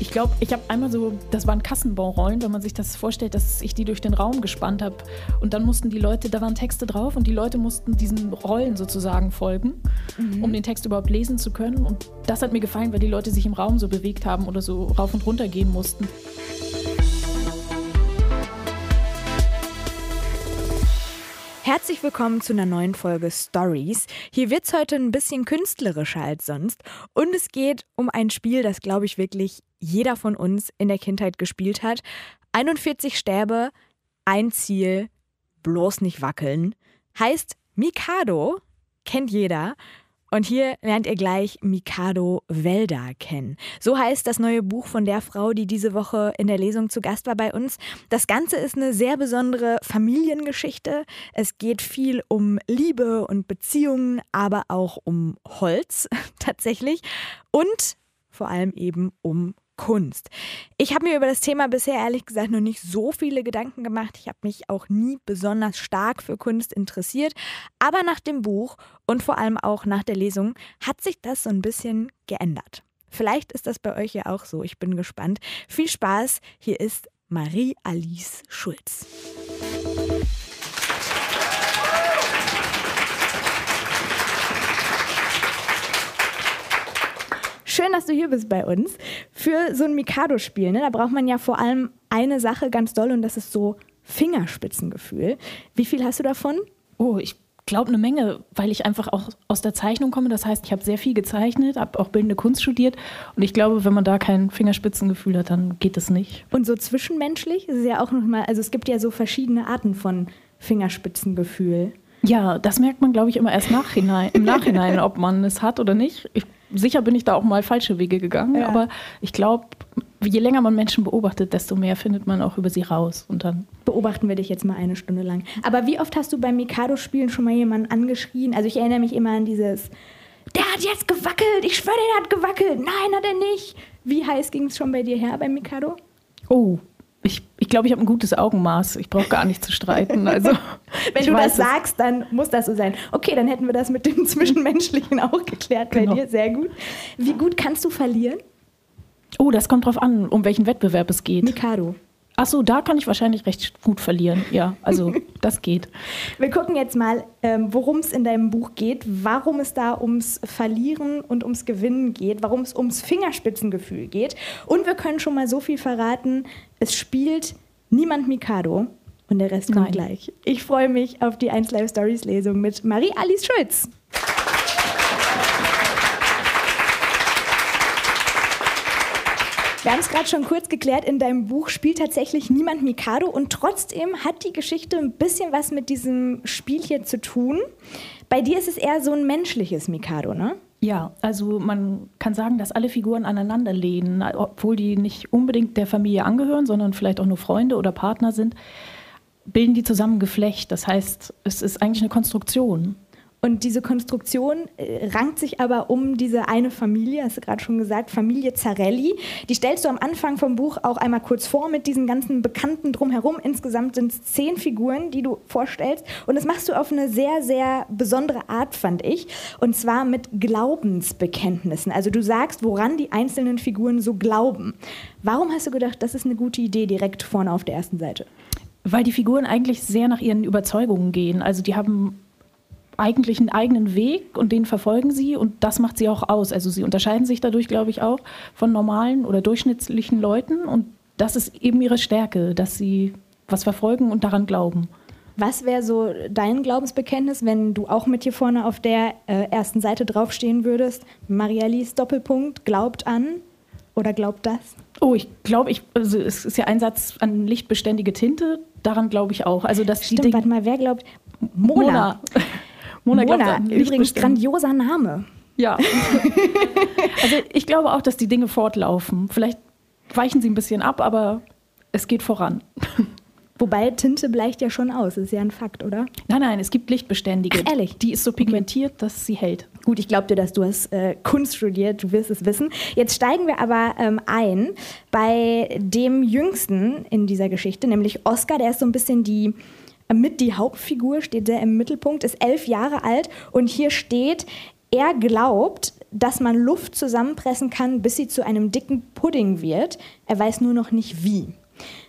Ich glaube, ich habe einmal so, das waren Kassenbaurollen, wenn man sich das vorstellt, dass ich die durch den Raum gespannt habe. Und dann mussten die Leute, da waren Texte drauf und die Leute mussten diesen Rollen sozusagen folgen, mhm. um den Text überhaupt lesen zu können. Und das hat mir gefallen, weil die Leute sich im Raum so bewegt haben oder so rauf und runter gehen mussten. Herzlich willkommen zu einer neuen Folge Stories. Hier wird es heute ein bisschen künstlerischer als sonst und es geht um ein Spiel, das, glaube ich, wirklich jeder von uns in der Kindheit gespielt hat. 41 Stäbe, ein Ziel, bloß nicht wackeln. Heißt Mikado, kennt jeder. Und hier lernt ihr gleich Mikado Wälder kennen. So heißt das neue Buch von der Frau, die diese Woche in der Lesung zu Gast war bei uns. Das Ganze ist eine sehr besondere Familiengeschichte. Es geht viel um Liebe und Beziehungen, aber auch um Holz tatsächlich und vor allem eben um Kunst. Ich habe mir über das Thema bisher ehrlich gesagt noch nicht so viele Gedanken gemacht. Ich habe mich auch nie besonders stark für Kunst interessiert. Aber nach dem Buch und vor allem auch nach der Lesung hat sich das so ein bisschen geändert. Vielleicht ist das bei euch ja auch so. Ich bin gespannt. Viel Spaß. Hier ist Marie-Alice Schulz. Schön, dass du hier bist bei uns. Für so ein Mikado-Spiel, ne, da braucht man ja vor allem eine Sache ganz doll und das ist so Fingerspitzengefühl. Wie viel hast du davon? Oh, ich glaube eine Menge, weil ich einfach auch aus der Zeichnung komme. Das heißt, ich habe sehr viel gezeichnet, habe auch bildende Kunst studiert und ich glaube, wenn man da kein Fingerspitzengefühl hat, dann geht es nicht. Und so zwischenmenschlich ist es ja auch nochmal, also es gibt ja so verschiedene Arten von Fingerspitzengefühl. Ja, das merkt man, glaube ich, immer erst nachhinein, im Nachhinein, ob man es hat oder nicht. Ich sicher bin ich da auch mal falsche Wege gegangen, ja. aber ich glaube, je länger man Menschen beobachtet, desto mehr findet man auch über sie raus. Und dann beobachten wir dich jetzt mal eine Stunde lang. Aber wie oft hast du beim Mikado-Spielen schon mal jemanden angeschrien? Also ich erinnere mich immer an dieses, der hat jetzt gewackelt, ich schwöre, der hat gewackelt. Nein, hat er nicht. Wie heiß ging es schon bei dir her beim Mikado? Oh, ich, ich glaube, ich habe ein gutes Augenmaß. Ich brauche gar nicht zu streiten. Also, Wenn du das sagst, dann muss das so sein. Okay, dann hätten wir das mit dem Zwischenmenschlichen auch geklärt bei genau. dir. Sehr gut. Wie gut kannst du verlieren? Oh, das kommt drauf an, um welchen Wettbewerb es geht. Mikado. Ach so, da kann ich wahrscheinlich recht gut verlieren. Ja, also das geht. Wir gucken jetzt mal, ähm, worum es in deinem Buch geht, warum es da ums Verlieren und ums Gewinnen geht, warum es ums Fingerspitzengefühl geht. Und wir können schon mal so viel verraten, es spielt niemand Mikado und der Rest kommt Nein. gleich. Ich freue mich auf die 1 Live Stories Lesung mit Marie-Alice Schulz. Wir haben es gerade schon kurz geklärt, in deinem Buch spielt tatsächlich niemand Mikado und trotzdem hat die Geschichte ein bisschen was mit diesem Spiel hier zu tun. Bei dir ist es eher so ein menschliches Mikado, ne? Ja, also man kann sagen, dass alle Figuren aneinander lehnen, obwohl die nicht unbedingt der Familie angehören, sondern vielleicht auch nur Freunde oder Partner sind, bilden die zusammen Geflecht. Das heißt, es ist eigentlich eine Konstruktion. Und diese Konstruktion äh, rankt sich aber um diese eine Familie, hast du gerade schon gesagt, Familie Zarelli. Die stellst du am Anfang vom Buch auch einmal kurz vor mit diesen ganzen Bekannten drumherum. Insgesamt sind es zehn Figuren, die du vorstellst. Und das machst du auf eine sehr, sehr besondere Art, fand ich. Und zwar mit Glaubensbekenntnissen. Also du sagst, woran die einzelnen Figuren so glauben. Warum hast du gedacht, das ist eine gute Idee direkt vorne auf der ersten Seite? Weil die Figuren eigentlich sehr nach ihren Überzeugungen gehen. Also die haben eigentlich einen eigenen Weg und den verfolgen sie und das macht sie auch aus. Also sie unterscheiden sich dadurch, glaube ich, auch von normalen oder durchschnittlichen Leuten und das ist eben ihre Stärke, dass sie was verfolgen und daran glauben. Was wäre so dein Glaubensbekenntnis, wenn du auch mit hier vorne auf der äh, ersten Seite draufstehen würdest? Marialis Doppelpunkt glaubt an oder glaubt das? Oh, ich glaube, ich, also es ist ja ein Satz an lichtbeständige Tinte, daran glaube ich auch. Also, dass Stimmt, die warte mal, wer glaubt? Mona. Mona. Mona, Mona übrigens grandioser Name. Ja. also ich glaube auch, dass die Dinge fortlaufen. Vielleicht weichen sie ein bisschen ab, aber es geht voran. Wobei Tinte bleicht ja schon aus, ist ja ein Fakt, oder? Nein, nein, es gibt lichtbeständige. Ach, ehrlich? Die ist so pigmentiert, okay. dass sie hält. Gut, ich glaube dir, dass du hast äh, Kunst studiert, du wirst es wissen. Jetzt steigen wir aber ähm, ein bei dem Jüngsten in dieser Geschichte, nämlich Oscar, der ist so ein bisschen die mit die Hauptfigur, steht sehr im Mittelpunkt, ist elf Jahre alt und hier steht, er glaubt, dass man Luft zusammenpressen kann, bis sie zu einem dicken Pudding wird. Er weiß nur noch nicht wie.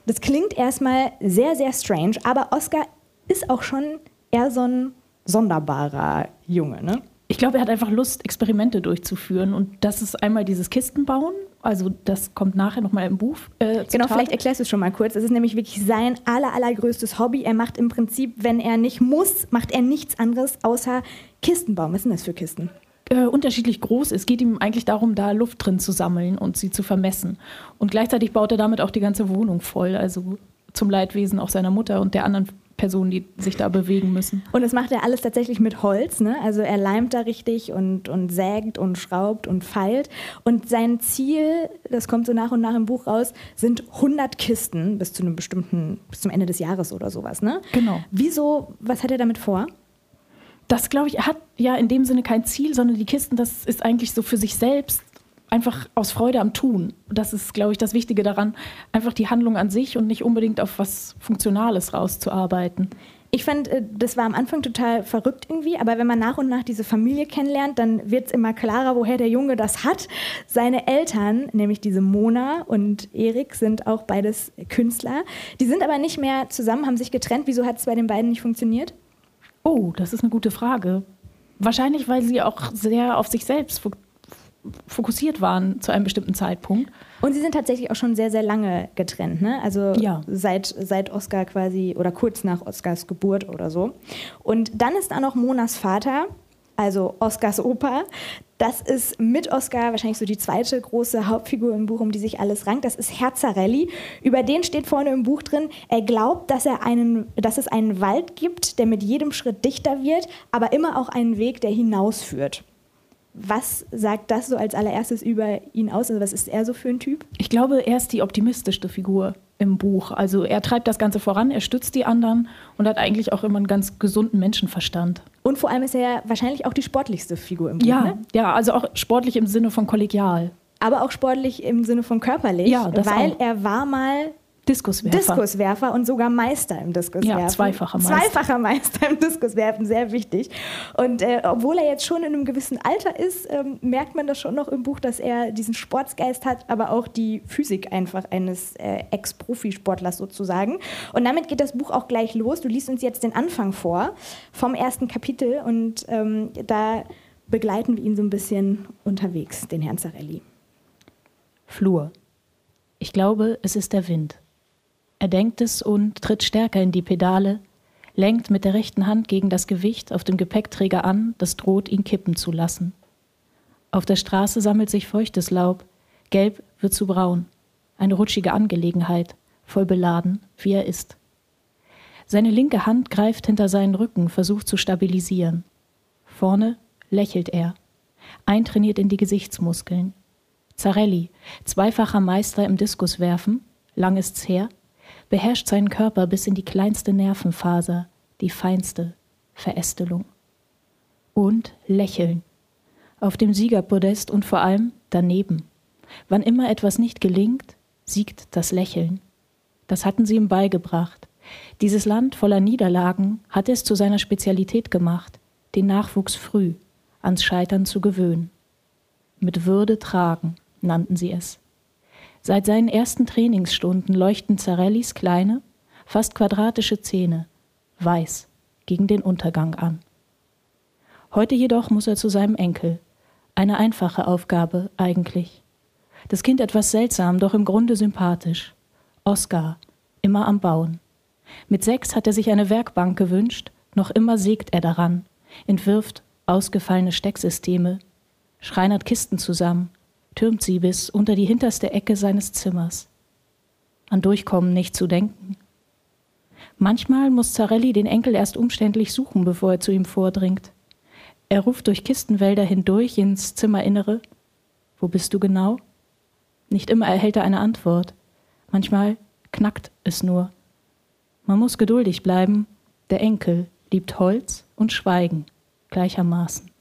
Das klingt erstmal sehr, sehr strange, aber Oscar ist auch schon eher so ein sonderbarer Junge, ne? Ich glaube, er hat einfach Lust, Experimente durchzuführen. Und das ist einmal dieses Kistenbauen. Also das kommt nachher nochmal im Buch. Äh, genau, vielleicht erklärst du es schon mal kurz. Es ist nämlich wirklich sein aller, allergrößtes Hobby. Er macht im Prinzip, wenn er nicht muss, macht er nichts anderes außer Kistenbauen. Was sind das für Kisten? Äh, unterschiedlich groß. Es geht ihm eigentlich darum, da Luft drin zu sammeln und sie zu vermessen. Und gleichzeitig baut er damit auch die ganze Wohnung voll. Also zum Leidwesen auch seiner Mutter und der anderen Personen, die sich da bewegen müssen. Und das macht er alles tatsächlich mit Holz. Ne? Also er leimt da richtig und, und sägt und schraubt und feilt. Und sein Ziel, das kommt so nach und nach im Buch raus, sind 100 Kisten bis zu einem bestimmten, bis zum Ende des Jahres oder sowas. Ne? Genau. Wieso, was hat er damit vor? Das, glaube ich, er hat ja in dem Sinne kein Ziel, sondern die Kisten, das ist eigentlich so für sich selbst einfach aus Freude am Tun. Das ist, glaube ich, das Wichtige daran, einfach die Handlung an sich und nicht unbedingt auf was Funktionales rauszuarbeiten. Ich fand, äh, das war am Anfang total verrückt irgendwie, aber wenn man nach und nach diese Familie kennenlernt, dann wird es immer klarer, woher der Junge das hat. Seine Eltern, nämlich diese Mona und Erik, sind auch beides Künstler. Die sind aber nicht mehr zusammen, haben sich getrennt. Wieso hat es bei den beiden nicht funktioniert? Oh, das ist eine gute Frage. Wahrscheinlich, weil sie auch sehr auf sich selbst fokussiert waren zu einem bestimmten Zeitpunkt. Und sie sind tatsächlich auch schon sehr, sehr lange getrennt, ne? Also ja. seit, seit Oscar quasi oder kurz nach Oscars Geburt oder so. Und dann ist da noch Monas Vater, also Oscars Opa. Das ist mit Oscar wahrscheinlich so die zweite große Hauptfigur im Buch, um die sich alles rankt. Das ist Herzarelli. Über den steht vorne im Buch drin, er glaubt, dass, er einen, dass es einen Wald gibt, der mit jedem Schritt dichter wird, aber immer auch einen Weg, der hinausführt. Was sagt das so als allererstes über ihn aus? Also was ist er so für ein Typ? Ich glaube, er ist die optimistischste Figur im Buch. Also er treibt das Ganze voran, er stützt die anderen und hat eigentlich auch immer einen ganz gesunden Menschenverstand. Und vor allem ist er ja wahrscheinlich auch die sportlichste Figur im Buch. Ja, ne? ja, also auch sportlich im Sinne von kollegial. Aber auch sportlich im Sinne von körperlich, ja, weil auch. er war mal Diskuswerfer. Diskuswerfer und sogar Meister im Diskuswerfen. Ja, zweifacher Meister. Zweifacher Meister im Diskuswerfen, sehr wichtig. Und äh, obwohl er jetzt schon in einem gewissen Alter ist, ähm, merkt man das schon noch im Buch, dass er diesen Sportsgeist hat, aber auch die Physik einfach eines äh, Ex-Profisportlers sozusagen. Und damit geht das Buch auch gleich los. Du liest uns jetzt den Anfang vor vom ersten Kapitel und ähm, da begleiten wir ihn so ein bisschen unterwegs, den Herrn Zarelli. Flur. Ich glaube, es ist der Wind. Er denkt es und tritt stärker in die Pedale, lenkt mit der rechten Hand gegen das Gewicht auf dem Gepäckträger an, das droht, ihn kippen zu lassen. Auf der Straße sammelt sich feuchtes Laub, gelb wird zu braun. Eine rutschige Angelegenheit, voll beladen, wie er ist. Seine linke Hand greift hinter seinen Rücken, versucht zu stabilisieren. Vorne lächelt er, eintrainiert in die Gesichtsmuskeln. Zarelli, zweifacher Meister im Diskuswerfen, lang ist's her, beherrscht seinen Körper bis in die kleinste Nervenfaser, die feinste Verästelung. Und lächeln. Auf dem Siegerpodest und vor allem daneben. Wann immer etwas nicht gelingt, siegt das Lächeln. Das hatten sie ihm beigebracht. Dieses Land voller Niederlagen hat es zu seiner Spezialität gemacht, den Nachwuchs früh ans Scheitern zu gewöhnen. Mit Würde tragen, nannten sie es. Seit seinen ersten Trainingsstunden leuchten Zarellis kleine, fast quadratische Zähne weiß gegen den Untergang an. Heute jedoch muss er zu seinem Enkel. Eine einfache Aufgabe eigentlich. Das Kind etwas seltsam, doch im Grunde sympathisch. Oskar, immer am Bauen. Mit sechs hat er sich eine Werkbank gewünscht, noch immer sägt er daran, entwirft ausgefallene Stecksysteme, schreinert Kisten zusammen, türmt sie bis unter die hinterste Ecke seines Zimmers. An Durchkommen nicht zu denken. Manchmal muss Zarelli den Enkel erst umständlich suchen, bevor er zu ihm vordringt. Er ruft durch Kistenwälder hindurch ins Zimmerinnere. Wo bist du genau? Nicht immer erhält er eine Antwort. Manchmal knackt es nur. Man muss geduldig bleiben. Der Enkel liebt Holz und Schweigen gleichermaßen.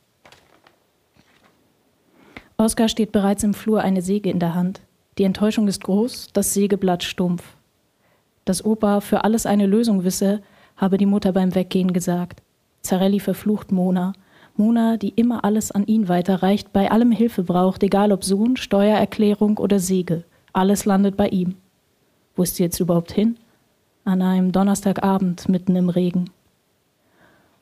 Oskar steht bereits im Flur, eine Säge in der Hand. Die Enttäuschung ist groß, das Sägeblatt stumpf. Dass Opa für alles eine Lösung wisse, habe die Mutter beim Weggehen gesagt. Zarelli verflucht Mona. Mona, die immer alles an ihn weiterreicht, bei allem Hilfe braucht, egal ob Sohn, Steuererklärung oder Säge. Alles landet bei ihm. Wo ist sie jetzt überhaupt hin? An einem Donnerstagabend mitten im Regen.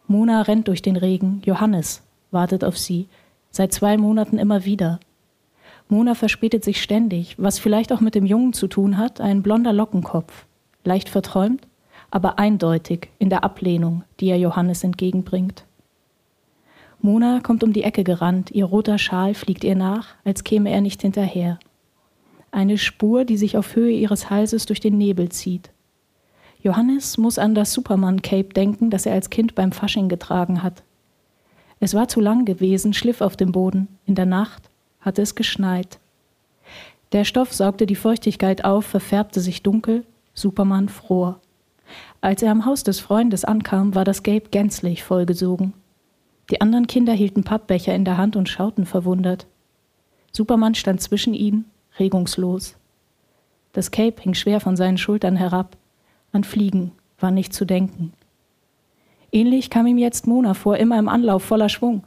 Mona rennt durch den Regen. Johannes wartet auf sie. Seit zwei Monaten immer wieder. Mona verspätet sich ständig, was vielleicht auch mit dem Jungen zu tun hat, ein blonder Lockenkopf. Leicht verträumt, aber eindeutig in der Ablehnung, die er Johannes entgegenbringt. Mona kommt um die Ecke gerannt, ihr roter Schal fliegt ihr nach, als käme er nicht hinterher. Eine Spur, die sich auf Höhe ihres Halses durch den Nebel zieht. Johannes muss an das Superman-Cape denken, das er als Kind beim Fasching getragen hat. Es war zu lang gewesen, schliff auf dem Boden. In der Nacht hatte es geschneit. Der Stoff saugte die Feuchtigkeit auf, verfärbte sich dunkel, Superman fror. Als er am Haus des Freundes ankam, war das Cape gänzlich vollgesogen. Die anderen Kinder hielten Pappbecher in der Hand und schauten verwundert. Superman stand zwischen ihnen, regungslos. Das Cape hing schwer von seinen Schultern herab. An Fliegen war nicht zu denken. Ähnlich kam ihm jetzt Mona vor, immer im Anlauf voller Schwung.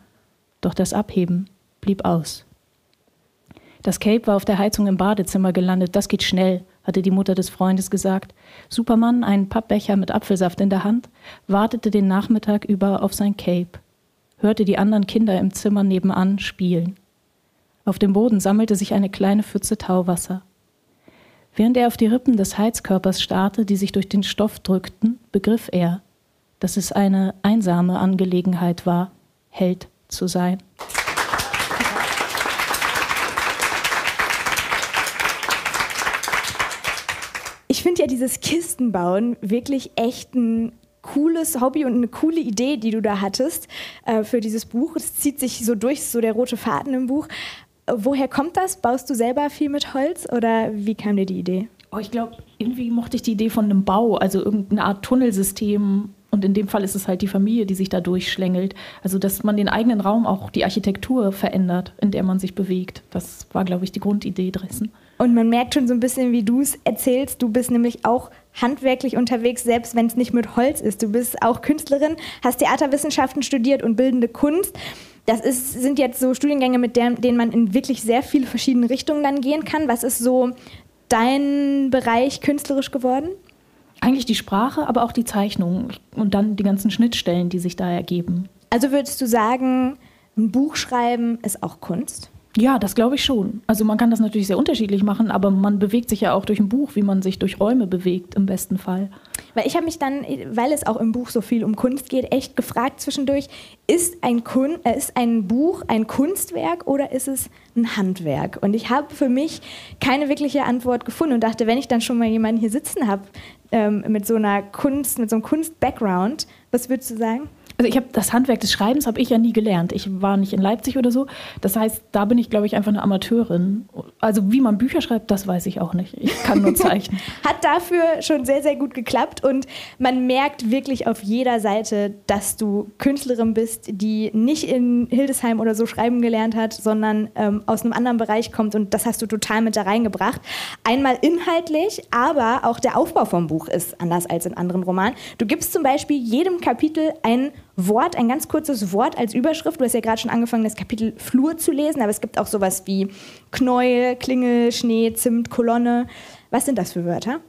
Doch das Abheben blieb aus. Das Cape war auf der Heizung im Badezimmer gelandet. Das geht schnell, hatte die Mutter des Freundes gesagt. Superman, einen Pappbecher mit Apfelsaft in der Hand, wartete den Nachmittag über auf sein Cape hörte die anderen Kinder im Zimmer nebenan spielen. Auf dem Boden sammelte sich eine kleine Pfütze Tauwasser. Während er auf die Rippen des Heizkörpers starrte, die sich durch den Stoff drückten, begriff er, dass es eine einsame Angelegenheit war, Held zu sein. Ich finde ja dieses Kistenbauen wirklich echt ein cooles Hobby und eine coole Idee, die du da hattest äh, für dieses Buch. Es zieht sich so durch, so der rote Faden im Buch. Woher kommt das? Baust du selber viel mit Holz oder wie kam dir die Idee? Oh, ich glaube, irgendwie mochte ich die Idee von einem Bau, also irgendeine Art Tunnelsystem. Und in dem Fall ist es halt die Familie, die sich da durchschlängelt. Also, dass man den eigenen Raum, auch die Architektur verändert, in der man sich bewegt. Das war, glaube ich, die Grundidee dessen. Und man merkt schon so ein bisschen, wie du es erzählst. Du bist nämlich auch handwerklich unterwegs, selbst wenn es nicht mit Holz ist. Du bist auch Künstlerin, hast Theaterwissenschaften studiert und bildende Kunst. Das ist, sind jetzt so Studiengänge, mit denen man in wirklich sehr viele verschiedene Richtungen dann gehen kann. Was ist so dein Bereich künstlerisch geworden? Eigentlich die Sprache, aber auch die Zeichnung und dann die ganzen Schnittstellen, die sich da ergeben. Also würdest du sagen, ein Buch schreiben ist auch Kunst? Ja, das glaube ich schon. Also man kann das natürlich sehr unterschiedlich machen, aber man bewegt sich ja auch durch ein Buch, wie man sich durch Räume bewegt, im besten Fall. Weil ich habe mich dann, weil es auch im Buch so viel um Kunst geht, echt gefragt zwischendurch, ist ein, Kun äh, ist ein Buch ein Kunstwerk oder ist es ein Handwerk? Und ich habe für mich keine wirkliche Antwort gefunden und dachte, wenn ich dann schon mal jemanden hier sitzen habe ähm, mit so einer Kunst, mit so einem Kunst-Background, was würdest du sagen? Also ich habe das Handwerk des Schreibens habe ich ja nie gelernt. Ich war nicht in Leipzig oder so. Das heißt, da bin ich, glaube ich, einfach eine Amateurin. Also wie man Bücher schreibt, das weiß ich auch nicht. Ich kann nur zeichnen. Hat dafür schon sehr, sehr gut geklappt und man merkt wirklich auf jeder Seite, dass du Künstlerin bist, die nicht in Hildesheim oder so schreiben gelernt hat, sondern ähm, aus einem anderen Bereich kommt und das hast du total mit da reingebracht. Einmal inhaltlich, aber auch der Aufbau vom Buch ist anders als in anderen Romanen. Du gibst zum Beispiel jedem Kapitel ein Wort, ein ganz kurzes Wort als Überschrift. Du hast ja gerade schon angefangen, das Kapitel Flur zu lesen, aber es gibt auch sowas wie Knäuel, Klingel, Schnee, Zimt, Kolonne. Was sind das für Wörter?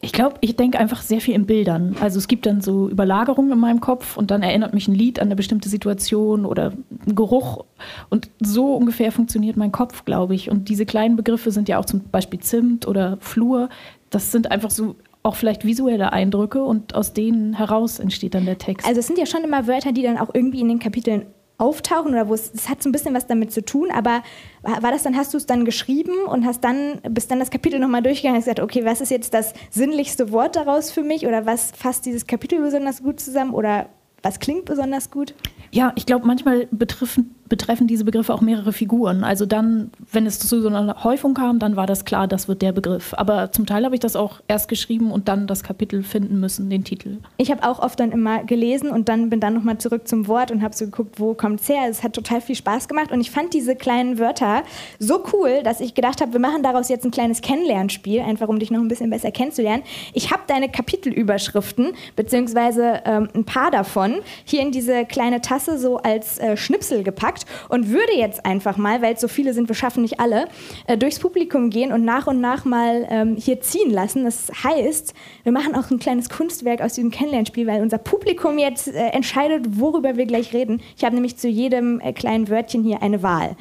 Ich glaube, ich denke einfach sehr viel in Bildern. Also es gibt dann so Überlagerungen in meinem Kopf und dann erinnert mich ein Lied an eine bestimmte Situation oder ein Geruch. Und so ungefähr funktioniert mein Kopf, glaube ich. Und diese kleinen Begriffe sind ja auch zum Beispiel Zimt oder Flur. Das sind einfach so auch vielleicht visuelle Eindrücke und aus denen heraus entsteht dann der Text. Also es sind ja schon immer Wörter, die dann auch irgendwie in den Kapiteln auftauchen oder wo es, es hat so ein bisschen was damit zu tun, aber war das dann, hast du es dann geschrieben und hast dann, bist dann das Kapitel nochmal durchgegangen und gesagt, okay, was ist jetzt das sinnlichste Wort daraus für mich oder was fasst dieses Kapitel besonders gut zusammen oder was klingt besonders gut? Ja, ich glaube, manchmal betreffen, betreffen diese Begriffe auch mehrere Figuren. Also dann, wenn es zu so einer Häufung kam, dann war das klar, das wird der Begriff. Aber zum Teil habe ich das auch erst geschrieben und dann das Kapitel finden müssen, den Titel. Ich habe auch oft dann immer gelesen und dann bin dann nochmal zurück zum Wort und habe so geguckt, wo kommt es her. Es hat total viel Spaß gemacht und ich fand diese kleinen Wörter so cool, dass ich gedacht habe, wir machen daraus jetzt ein kleines Kennenlernspiel, einfach um dich noch ein bisschen besser kennenzulernen. Ich habe deine Kapitelüberschriften, beziehungsweise ähm, ein paar davon, hier in diese kleine Tasse so als äh, Schnipsel gepackt und würde jetzt einfach mal, weil es so viele sind, wir schaffen nicht alle, äh, durchs Publikum gehen und nach und nach mal ähm, hier ziehen lassen. Das heißt, wir machen auch ein kleines Kunstwerk aus diesem Kennenlernspiel, weil unser Publikum jetzt äh, entscheidet, worüber wir gleich reden. Ich habe nämlich zu jedem äh, kleinen Wörtchen hier eine Wahl.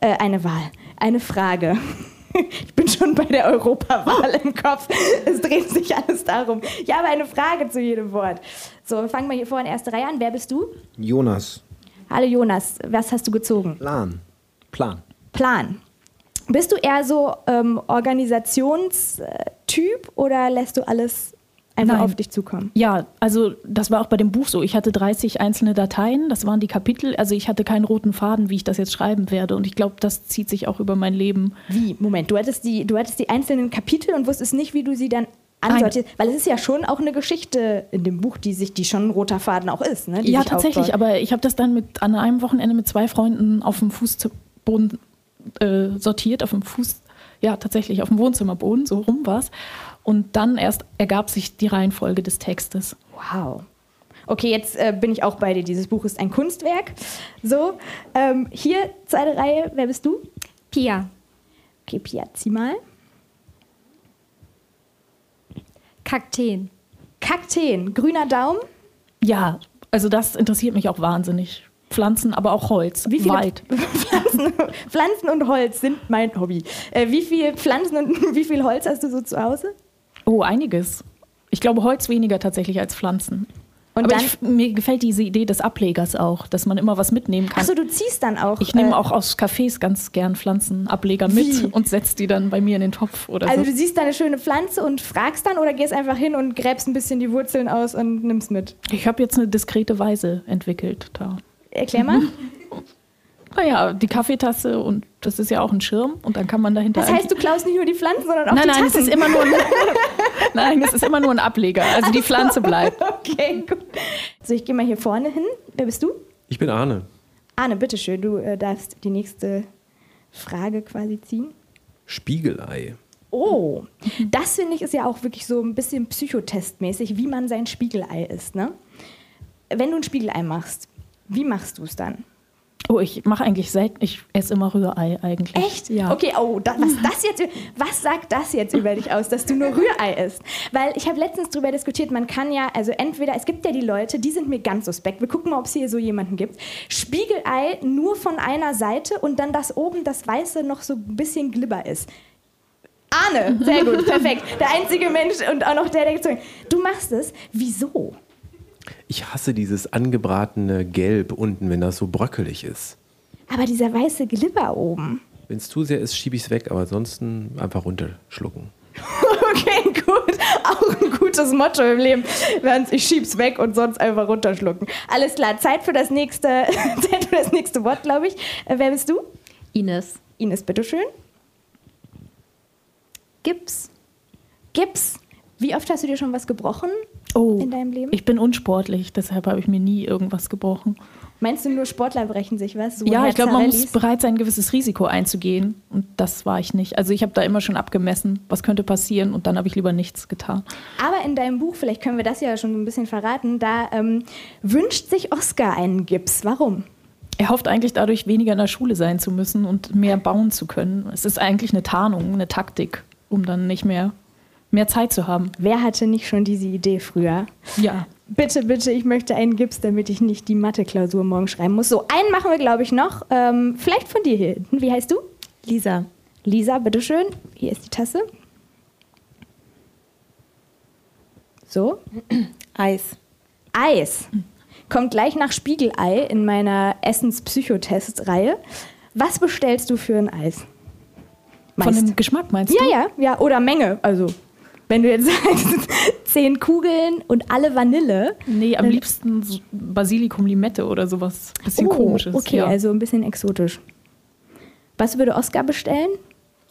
Äh, eine Wahl. Eine Frage. Ich bin schon bei der Europawahl im Kopf. Es dreht sich alles darum. Ich habe eine Frage zu jedem Wort. So, wir fangen mal hier vorne erste Reihe an. Wer bist du? Jonas. Hallo Jonas, was hast du gezogen? Plan. Plan. Plan. Bist du eher so ähm, Organisationstyp oder lässt du alles einfach Nein. auf dich zukommen? Ja, also das war auch bei dem Buch so. Ich hatte 30 einzelne Dateien, das waren die Kapitel. Also ich hatte keinen roten Faden, wie ich das jetzt schreiben werde. Und ich glaube, das zieht sich auch über mein Leben. Wie? Moment, du hattest die, du hattest die einzelnen Kapitel und wusstest nicht, wie du sie dann ansortierst. Weil es ist ja schon auch eine Geschichte in dem Buch, die sich, die schon ein roter Faden auch ist. Ne? Die Ja, tatsächlich. aufbaut. Aber ich habe das dann mit, an einem Wochenende mit zwei Freunden auf dem Fußboden äh, sortiert, auf dem Fuß, ja, tatsächlich auf dem Wohnzimmerboden, so rum war es. Und dann erst ergab sich die Reihenfolge des Textes. Wow. Okay, jetzt äh, bin ich auch bei dir. Dieses Buch ist ein Kunstwerk. So, ähm, hier, zweite Reihe, wer bist du? Pia. Okay, Pia, zieh mal. Kakteen. Kakteen, grüner Daumen. Ja, also das interessiert mich auch wahnsinnig. Pflanzen, aber auch Holz, Wie viele Wald. Pflanzen, Pflanzen und Holz sind mein Hobby. Äh, wie viel Pflanzen und wie viel Holz hast du so zu Hause? Oh, einiges. Ich glaube, Holz weniger tatsächlich als Pflanzen. Und aber dann, ich, mir gefällt diese Idee des Ablegers auch, dass man immer was mitnehmen kann. achso, du ziehst dann auch. ich nehme äh, auch aus Cafés ganz gern Pflanzenableger mit Wie? und setze die dann bei mir in den Topf oder Also so. du siehst da eine schöne Pflanze und fragst dann oder gehst einfach hin und gräbst ein bisschen die Wurzeln aus und nimmst mit. Ich habe jetzt eine diskrete Weise entwickelt da. Erklär mal. Naja, die Kaffeetasse und das ist ja auch ein Schirm und dann kann man dahinter. Das heißt, du klaust nicht nur die Pflanzen, sondern auch nein, die nein, es Tassen. ist immer nur ein, nein, es ist immer nur ein Ableger. Also die Pflanze bleibt. Okay, gut. So, ich gehe mal hier vorne hin. Wer bist du? Ich bin Arne. Arne, bitteschön, du äh, darfst die nächste Frage quasi ziehen. Spiegelei. Oh, das finde ich ist ja auch wirklich so ein bisschen psychotestmäßig, wie man sein Spiegelei isst. Ne? Wenn du ein Spiegelei machst, wie machst du es dann? Oh, ich mache eigentlich selten, ich esse immer Rührei eigentlich. Echt? Ja. Okay, oh, da, was, das jetzt, was sagt das jetzt über dich aus, dass du nur Rührei isst? Weil ich habe letztens darüber diskutiert, man kann ja, also entweder, es gibt ja die Leute, die sind mir ganz suspekt, wir gucken mal, ob es hier so jemanden gibt. Spiegelei nur von einer Seite und dann das oben, das Weiße noch so ein bisschen glibber ist. Arne, sehr gut, perfekt. Der einzige Mensch und auch noch der, der gezogen. Du machst es. Wieso? Ich hasse dieses angebratene Gelb unten, wenn das so bröckelig ist. Aber dieser weiße Glibber oben. Wenn es zu sehr ist, schiebe ich es weg, aber ansonsten einfach runterschlucken. Okay, gut. Auch ein gutes Motto im Leben. Während ich schieb's weg und sonst einfach runterschlucken. Alles klar, Zeit für das nächste, Zeit für das nächste Wort, glaube ich. Äh, wer bist du? Ines. Ines, bitteschön. Gips. Gips. Wie oft hast du dir schon was gebrochen Oh, in deinem Leben? ich bin unsportlich, deshalb habe ich mir nie irgendwas gebrochen. Meinst du, nur Sportler brechen sich was? So ja, ich glaube, man muss bereit sein, ein gewisses Risiko einzugehen. Und das war ich nicht. Also ich habe da immer schon abgemessen, was könnte passieren und dann habe ich lieber nichts getan. Aber in deinem Buch, vielleicht können wir das ja schon so ein bisschen verraten, da ähm, wünscht sich Oscar einen Gips. Warum? Er hofft eigentlich dadurch, weniger in der Schule sein zu müssen und mehr bauen zu können. Es ist eigentlich eine Tarnung, eine Taktik, um dann nicht mehr, mehr Zeit zu haben. Wer hatte nicht schon diese Idee früher? Ja. Bitte, bitte, ich möchte einen Gips, damit ich nicht die Mathe-Klausur morgen schreiben muss. So, einen machen wir, glaube ich, noch. Ähm, vielleicht von dir hier hinten. Wie heißt du? Lisa. Lisa, bitteschön. Hier ist die Tasse. So. Eis. Eis. Kommt gleich nach Spiegelei in meiner Essens-Psychotest-Reihe. Was bestellst du für ein Eis? Von Meist. dem Geschmack meinst Ja, du? ja, ja. Oder Menge. Also, wenn du jetzt sagst, zehn Kugeln und alle Vanille. Nee, am liebsten so Basilikum Limette oder sowas. Bisschen oh, komisches. Okay, ja. also ein bisschen exotisch. Was würde Oscar bestellen?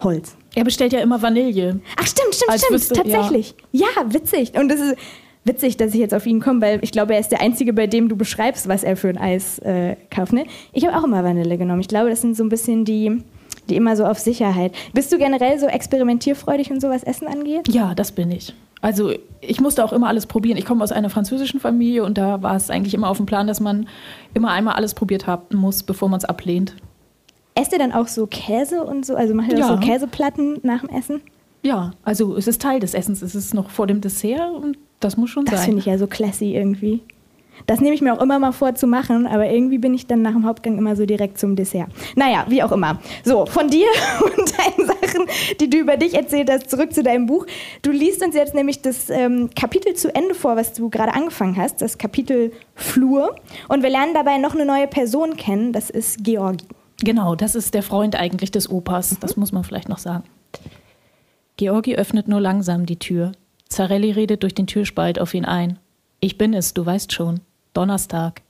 Holz. er bestellt ja immer Vanille. Ach stimmt, stimmt, Als stimmt. wüsste- Tatsächlich. Ja. witzig. Und das ist witzig, dass ich jetzt auf ihn komme, weil ich glaube, er ist der Einzige, bei dem du beschreibst, was er für ein Eis äh, kauft. Ne? Ich habe auch immer Vanille genommen. Ich glaube, das sind so ein bisschen die, die immer so auf Sicherheit. Bist du generell so experimentierfreudig und so, was Essen angeht? Ja, das bin ich. Also ich musste auch immer alles probieren. Ich komme aus einer französischen Familie und da war es eigentlich immer auf dem Plan, dass man immer einmal alles probiert haben muss, bevor man es ablehnt. Esst ihr dann auch so Käse und so? Also macht ihr Ja. so Käseplatten nach dem Essen? Ja, also es ist Teil des Essens. Es ist noch vor dem Dessert und das muss schon Das sein. finde ich ja so classy irgendwie. Das nehme ich mir auch immer mal vor zu machen, aber irgendwie bin ich dann nach dem Hauptgang immer so direkt zum Dessert. Naja, wie auch immer. So, von dir und deinen Sachen, die du über dich erzählt hast, zurück zu deinem Buch. Du liest uns jetzt nämlich das ähm, Kapitel zu Ende vor, was du gerade angefangen hast, das Kapitel Flur. Und wir lernen dabei noch eine neue Person kennen, das ist Georgi. Genau, das ist der Freund eigentlich des Opas. Das muss man vielleicht noch sagen. Georgi öffnet nur langsam die Tür. Zarelli redet durch den Türspalt auf ihn ein. Ich bin es, du weißt schon. Donnerstag.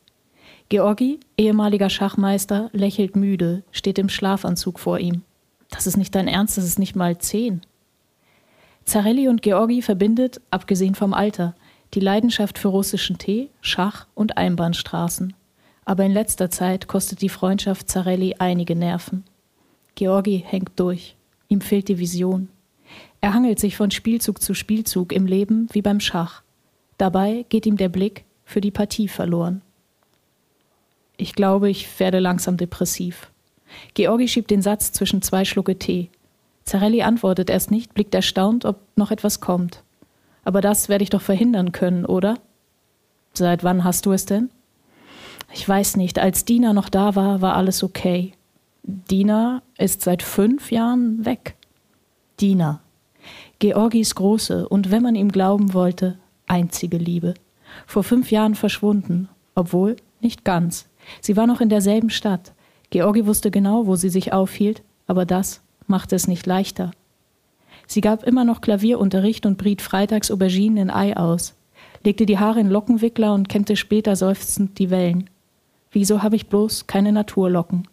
Georgi, ehemaliger Schachmeister, lächelt müde, steht im Schlafanzug vor ihm. Das ist nicht dein Ernst, das ist nicht mal zehn. Zarelli und Georgi verbindet, abgesehen vom Alter, die Leidenschaft für russischen Tee, Schach und Einbahnstraßen. Aber in letzter Zeit kostet die Freundschaft Zarelli einige Nerven. Georgi hängt durch. Ihm fehlt die Vision. Er hangelt sich von Spielzug zu Spielzug im Leben wie beim Schach. Dabei geht ihm der Blick für die Partie verloren. Ich glaube, ich werde langsam depressiv. Georgi schiebt den Satz zwischen zwei Schlucke Tee. Zarelli antwortet erst nicht, blickt erstaunt, ob noch etwas kommt. Aber das werde ich doch verhindern können, oder? Seit wann hast du es denn? Ich weiß nicht, als Dina noch da war, war alles okay. Dina ist seit fünf Jahren weg. Dina. Georgis große und, wenn man ihm glauben wollte, einzige Liebe. Vor fünf Jahren verschwunden, obwohl nicht ganz. Sie war noch in derselben Stadt. Georgi wusste genau, wo sie sich aufhielt, aber das machte es nicht leichter. Sie gab immer noch Klavierunterricht und briet freitags Auberginen in Ei aus, legte die Haare in Lockenwickler und kämmte später seufzend die Wellen. Wieso habe ich bloß keine Naturlocken?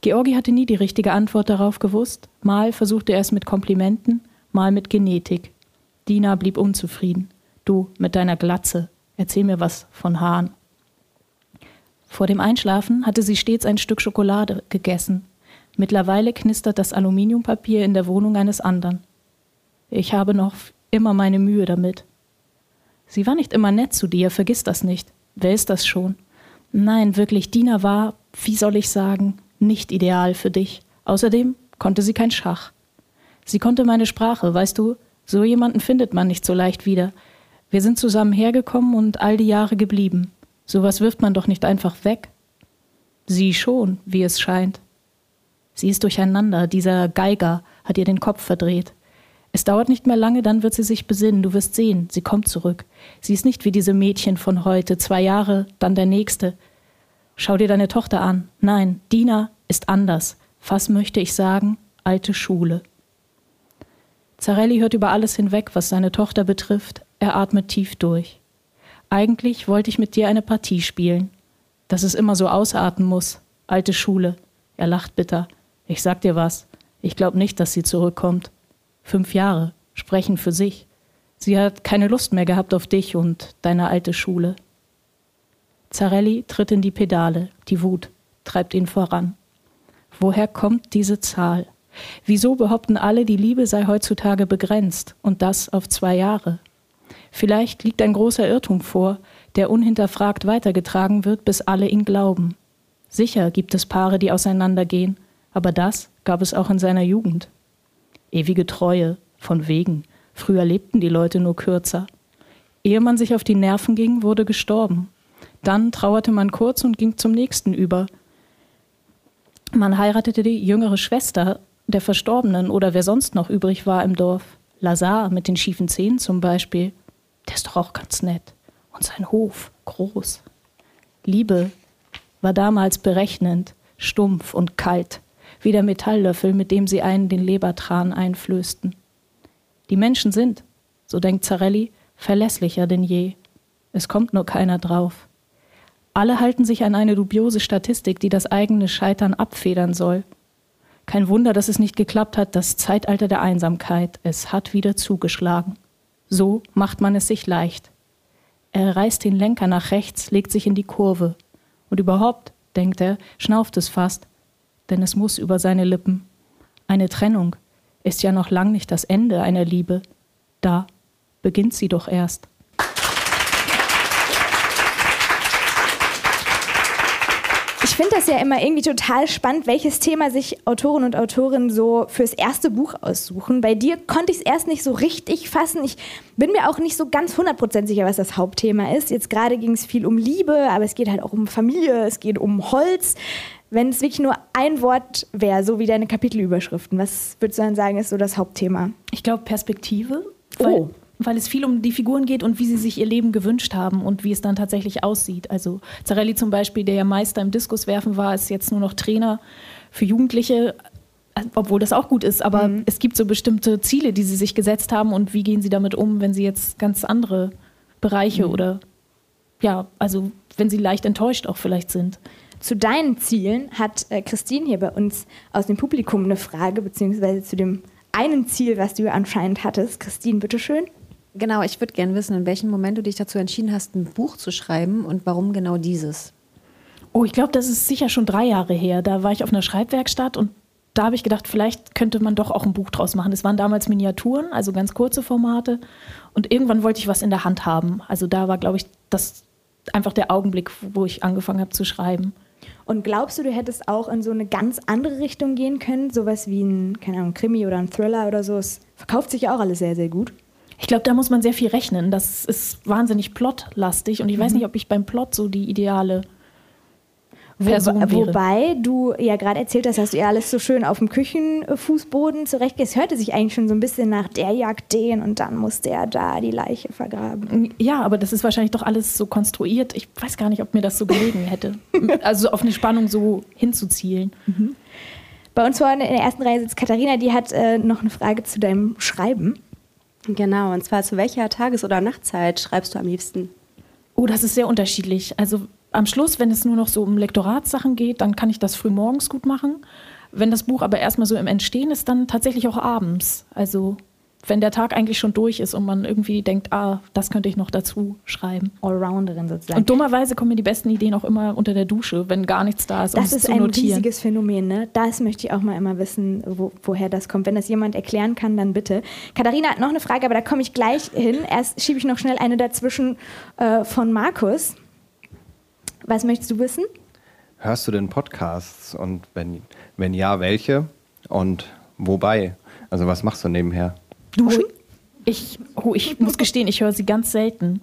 Georgi hatte nie die richtige Antwort darauf gewusst. Mal versuchte er es mit Komplimenten, mal mit Genetik. Dina blieb unzufrieden. Du mit deiner Glatze, erzähl mir was von Haaren. Vor dem Einschlafen hatte sie stets ein Stück Schokolade gegessen. Mittlerweile knistert das Aluminiumpapier in der Wohnung eines anderen. Ich habe noch immer meine Mühe damit. Sie war nicht immer nett zu dir, vergiss das nicht. Wer ist das schon? Nein, wirklich, Dina war, wie soll ich sagen, nicht ideal für dich. Außerdem konnte sie kein Schach. Sie konnte meine Sprache, weißt du, so jemanden findet man nicht so leicht wieder. Wir sind zusammen hergekommen und all die Jahre geblieben. Sowas wirft man doch nicht einfach weg. Sie schon, wie es scheint. Sie ist durcheinander, dieser Geiger hat ihr den Kopf verdreht. Es dauert nicht mehr lange, dann wird sie sich besinnen, du wirst sehen, sie kommt zurück. Sie ist nicht wie diese Mädchen von heute, zwei Jahre, dann der nächste. Schau dir deine Tochter an. Nein, Dina ist anders. Fast möchte ich sagen, alte Schule. Zarelli hört über alles hinweg, was seine Tochter betrifft. Er atmet tief durch. Eigentlich wollte ich mit dir eine Partie spielen. Dass es immer so ausarten muss. Alte Schule. Er lacht bitter. Ich sag dir was. Ich glaube nicht, dass sie zurückkommt. Fünf Jahre. Sprechen für sich. Sie hat keine Lust mehr gehabt auf dich und deine alte Schule. Zarelli tritt in die Pedale. Die Wut treibt ihn voran. Woher kommt diese Zahl? Wieso behaupten alle, die Liebe sei heutzutage begrenzt und das auf zwei Jahre? Vielleicht liegt ein großer Irrtum vor, der unhinterfragt weitergetragen wird, bis alle ihn glauben. Sicher gibt es Paare, die auseinandergehen, aber das gab es auch in seiner Jugend. Ewige Treue, von wegen, früher lebten die Leute nur kürzer. Ehe man sich auf die Nerven ging, wurde gestorben. Dann trauerte man kurz und ging zum nächsten über. Man heiratete die jüngere Schwester der Verstorbenen oder wer sonst noch übrig war im Dorf. Lazar mit den schiefen Zähnen zum Beispiel. Der ist doch auch ganz nett. Und sein Hof, groß. Liebe war damals berechnend, stumpf und kalt, wie der Metalllöffel, mit dem sie einen den Lebertran einflößten. Die Menschen sind, so denkt Zarelli, verlässlicher denn je. Es kommt nur keiner drauf. Alle halten sich an eine dubiose Statistik, die das eigene Scheitern abfedern soll. Kein Wunder, dass es nicht geklappt hat, das Zeitalter der Einsamkeit, es hat wieder zugeschlagen. So macht man es sich leicht. Er reißt den Lenker nach rechts, legt sich in die Kurve. Und überhaupt, denkt er, schnauft es fast, denn es muss über seine Lippen. Eine Trennung ist ja noch lang nicht das Ende einer Liebe. Da beginnt sie doch erst. Ich finde das ja immer irgendwie total spannend, welches Thema sich Autoren und Autorinnen so fürs erste Buch aussuchen. Bei dir konnte ich es erst nicht so richtig fassen. Ich bin mir auch nicht so ganz 100% sicher, was das Hauptthema ist. Jetzt gerade ging es viel um Liebe, aber es geht halt auch um Familie, es geht um Holz. Wenn es wirklich nur ein Wort wäre, so wie deine Kapitelüberschriften, was würdest du dann sagen, ist so das Hauptthema? Ich glaube Perspektive. Weil, Oh. Weil es viel um die Figuren geht und wie sie sich ihr Leben gewünscht haben und wie es dann tatsächlich aussieht. Also Zarelli zum Beispiel, der ja Meister im Diskuswerfen war, ist jetzt nur noch Trainer für Jugendliche, obwohl das auch gut ist. Aber es gibt so bestimmte Ziele, die sie sich gesetzt haben und wie gehen sie damit um, wenn sie jetzt ganz andere Bereiche oder ja, also wenn sie leicht enttäuscht auch vielleicht sind. Zu deinen Zielen hat äh, Christine hier bei uns aus dem Publikum eine Frage, beziehungsweise zu dem einen Ziel, was du anscheinend hattest. Christine, bitteschön. Genau, ich würde gerne wissen, in welchem Moment du dich dazu entschieden hast, ein Buch zu schreiben und warum genau dieses. Oh, ich glaube, das ist sicher schon drei Jahre her. Da war ich auf einer Schreibwerkstatt und da habe ich gedacht, vielleicht könnte man doch auch ein Buch draus machen. Es waren damals Miniaturen, also ganz kurze Formate. Und irgendwann wollte ich was in der Hand haben. Also da war, glaube ich, das einfach der Augenblick, wo ich angefangen habe zu schreiben. Und glaubst du, du hättest auch in so eine ganz andere Richtung gehen können? Sowas wie ein, keine Ahnung, Krimi oder ein Thriller oder so. Es verkauft sich ja auch alles sehr, sehr gut. Ich glaube, da muss man sehr viel rechnen. Das ist wahnsinnig plotlastig und ich weiß nicht, ob ich beim Plot so die ideale Person Wo, wäre. wobei du ja gerade erzählt hast, dass du ja alles so schön auf dem Küchenfußboden zurechtgehst. Hörte sich eigentlich schon so ein bisschen nach der jagt den und dann muss der da die Leiche vergraben. Ja, aber das ist wahrscheinlich doch alles so konstruiert. Ich weiß gar nicht, ob mir das so gelegen hätte. Also auf eine Spannung so hinzuzielen. Bei uns vorne in der ersten Reihe sitzt Katharina, die hat äh, noch eine Frage zu deinem Schreiben. Genau, und zwar zu welcher Tages- oder Nachtzeit schreibst du am liebsten? Oh, das ist sehr unterschiedlich. Also am Schluss, wenn es nur noch so um Lektoratssachen geht, dann kann ich das früh morgens gut machen. Wenn das Buch aber erstmal so im Entstehen ist, dann tatsächlich auch abends. Also wenn der Tag eigentlich schon durch ist und man irgendwie denkt, ah, das könnte ich noch dazu schreiben. Allrounderin sozusagen. Und dummerweise kommen mir die besten Ideen auch immer unter der Dusche, wenn gar nichts da ist, um das es ist zu ein notieren. riesiges Phänomen, ne? Das möchte ich auch mal immer wissen, wo, woher das kommt. Wenn das jemand erklären kann, dann bitte. Katharina hat noch eine Frage, aber da komme ich gleich hin. Erst schiebe ich noch schnell eine dazwischen äh, von Markus. Was möchtest du wissen? Hörst du denn Podcasts und wenn, wenn ja, welche und wobei? Also was machst du nebenher? Duschen? Ich, oh, ich muss gestehen, ich höre sie ganz selten.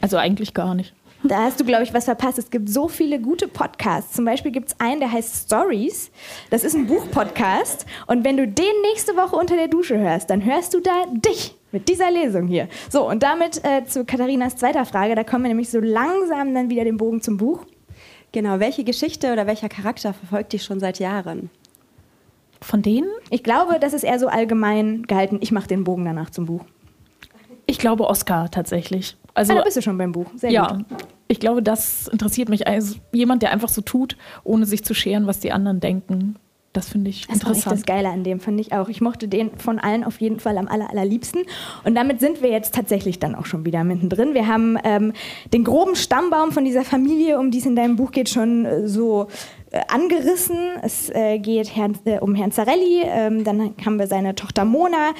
Also eigentlich gar nicht. Da hast du, glaube ich, was verpasst. Es gibt so viele gute Podcasts. Zum Beispiel gibt es einen, der heißt Stories. Das ist ein Buchpodcast. Und wenn du den nächste Woche unter der Dusche hörst, dann hörst du da dich mit dieser Lesung hier. So, und damit äh, zu Katharinas zweiter Frage. Da kommen wir nämlich so langsam dann wieder den Bogen zum Buch. Genau, welche Geschichte oder welcher Charakter verfolgt dich schon seit Jahren? Von denen? Ich glaube, das ist eher so allgemein gehalten. Ich mache den Bogen danach zum Buch. Ich glaube Oscar tatsächlich. Also ah, da bist du schon beim Buch. Sehr ja, gut. ich glaube, das interessiert mich. Also jemand, der einfach so tut, ohne sich zu scheren, was die anderen denken. Das finde ich Das echt das interessant. Geile an dem, fand ich auch. Ich mochte den von allen auf jeden Fall am aller, allerliebsten. Und damit sind wir jetzt tatsächlich dann auch schon wieder mittendrin. Wir haben ähm, den groben Stammbaum von dieser Familie, um die es in deinem Buch geht, schon äh, so angerissen. Es äh, geht Herrn, äh, um Herrn Zarelli, ähm, dann haben wir seine Tochter Mona.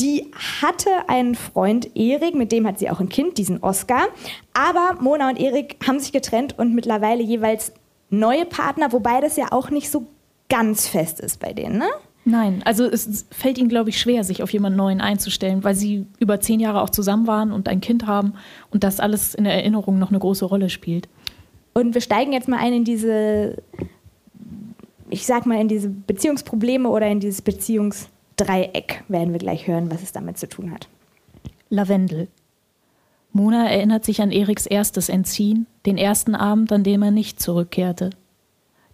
Die hatte einen Freund, Erik, mit dem hat sie auch ein Kind, diesen Oscar. Aber Mona und Erik haben sich getrennt und mittlerweile jeweils neue Partner, wobei das ja auch nicht so ganz fest ist bei denen, ne? Nein, also es fällt ihnen, glaube ich, schwer, sich auf jemanden Neuen einzustellen, weil sie über zehn Jahre auch zusammen waren und ein Kind haben und das alles in der Erinnerung noch eine große Rolle spielt. Und wir steigen jetzt mal ein in diese, ich sag mal, in diese Beziehungsprobleme oder in dieses Beziehungsdreieck. Werden wir gleich hören, was es damit zu tun hat. Lavendel. Mona erinnert sich an Eriks erstes Entziehen, den ersten Abend, an dem er nicht zurückkehrte.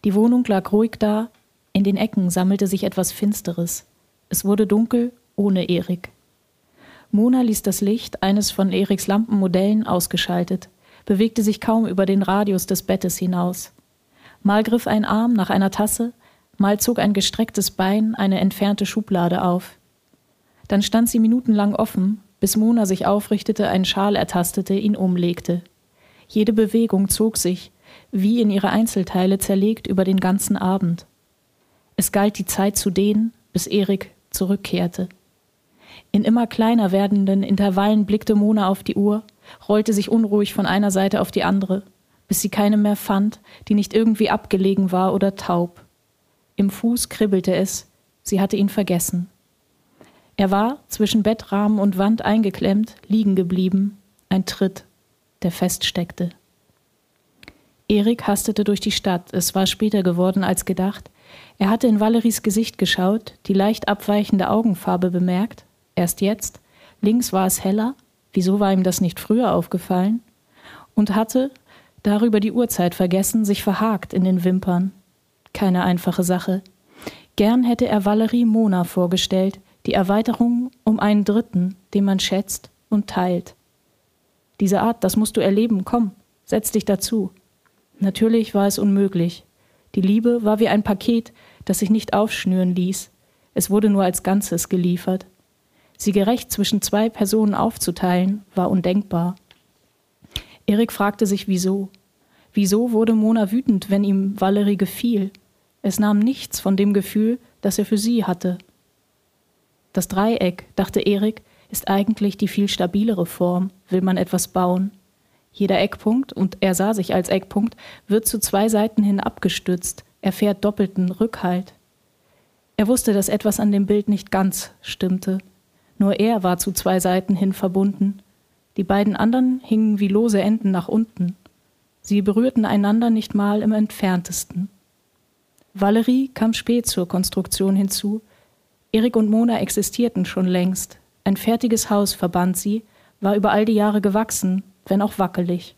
Die Wohnung lag ruhig da, in den Ecken sammelte sich etwas Finsteres. Es wurde dunkel ohne Erik. Mona ließ das Licht eines von Eriks Lampenmodellen ausgeschaltet, bewegte sich kaum über den Radius des Bettes hinaus. Mal griff ein Arm nach einer Tasse, mal zog ein gestrecktes Bein eine entfernte Schublade auf. Dann stand sie minutenlang offen, bis Mona sich aufrichtete, einen Schal ertastete, ihn umlegte. Jede Bewegung zog sich, wie in ihre Einzelteile zerlegt über den ganzen Abend. Es galt die Zeit zu dehnen, bis Erik zurückkehrte. In immer kleiner werdenden Intervallen blickte Mona auf die Uhr, rollte sich unruhig von einer Seite auf die andere, bis sie keine mehr fand, die nicht irgendwie abgelegen war oder taub. Im Fuß kribbelte es, sie hatte ihn vergessen. Er war, zwischen Bettrahmen und Wand eingeklemmt, liegen geblieben, ein Tritt, der feststeckte. Erik hastete durch die Stadt, es war später geworden als gedacht. Er hatte in Valeries Gesicht geschaut, die leicht abweichende Augenfarbe bemerkt, erst jetzt, links war es heller, wieso war ihm das nicht früher aufgefallen, und hatte, darüber die Uhrzeit vergessen, sich verhakt in den Wimpern. Keine einfache Sache. Gern hätte er Valerie Mona vorgestellt, die Erweiterung um einen Dritten, den man schätzt und teilt. Diese Art, das musst du erleben, komm, setz dich dazu. Natürlich war es unmöglich. Die Liebe war wie ein Paket, das sich nicht aufschnüren ließ. Es wurde nur als Ganzes geliefert. Sie gerecht zwischen zwei Personen aufzuteilen, war undenkbar. Erik fragte sich, wieso. Wieso wurde Mona wütend, wenn ihm Valerie gefiel? Es nahm nichts von dem Gefühl, das er für sie hatte. Das Dreieck, dachte Erik, ist eigentlich die viel stabilere Form, will man etwas bauen. Jeder Eckpunkt, und er sah sich als Eckpunkt, wird zu zwei Seiten hin abgestützt, erfährt doppelten Rückhalt. Er wusste, dass etwas an dem Bild nicht ganz stimmte. Nur er war zu zwei Seiten hin verbunden. Die beiden anderen hingen wie lose Enden nach unten. Sie berührten einander nicht mal im entferntesten. Valerie kam spät zur Konstruktion hinzu, Erik und Mona existierten schon längst. Ein fertiges Haus verband sie, war über all die Jahre gewachsen, wenn auch wackelig.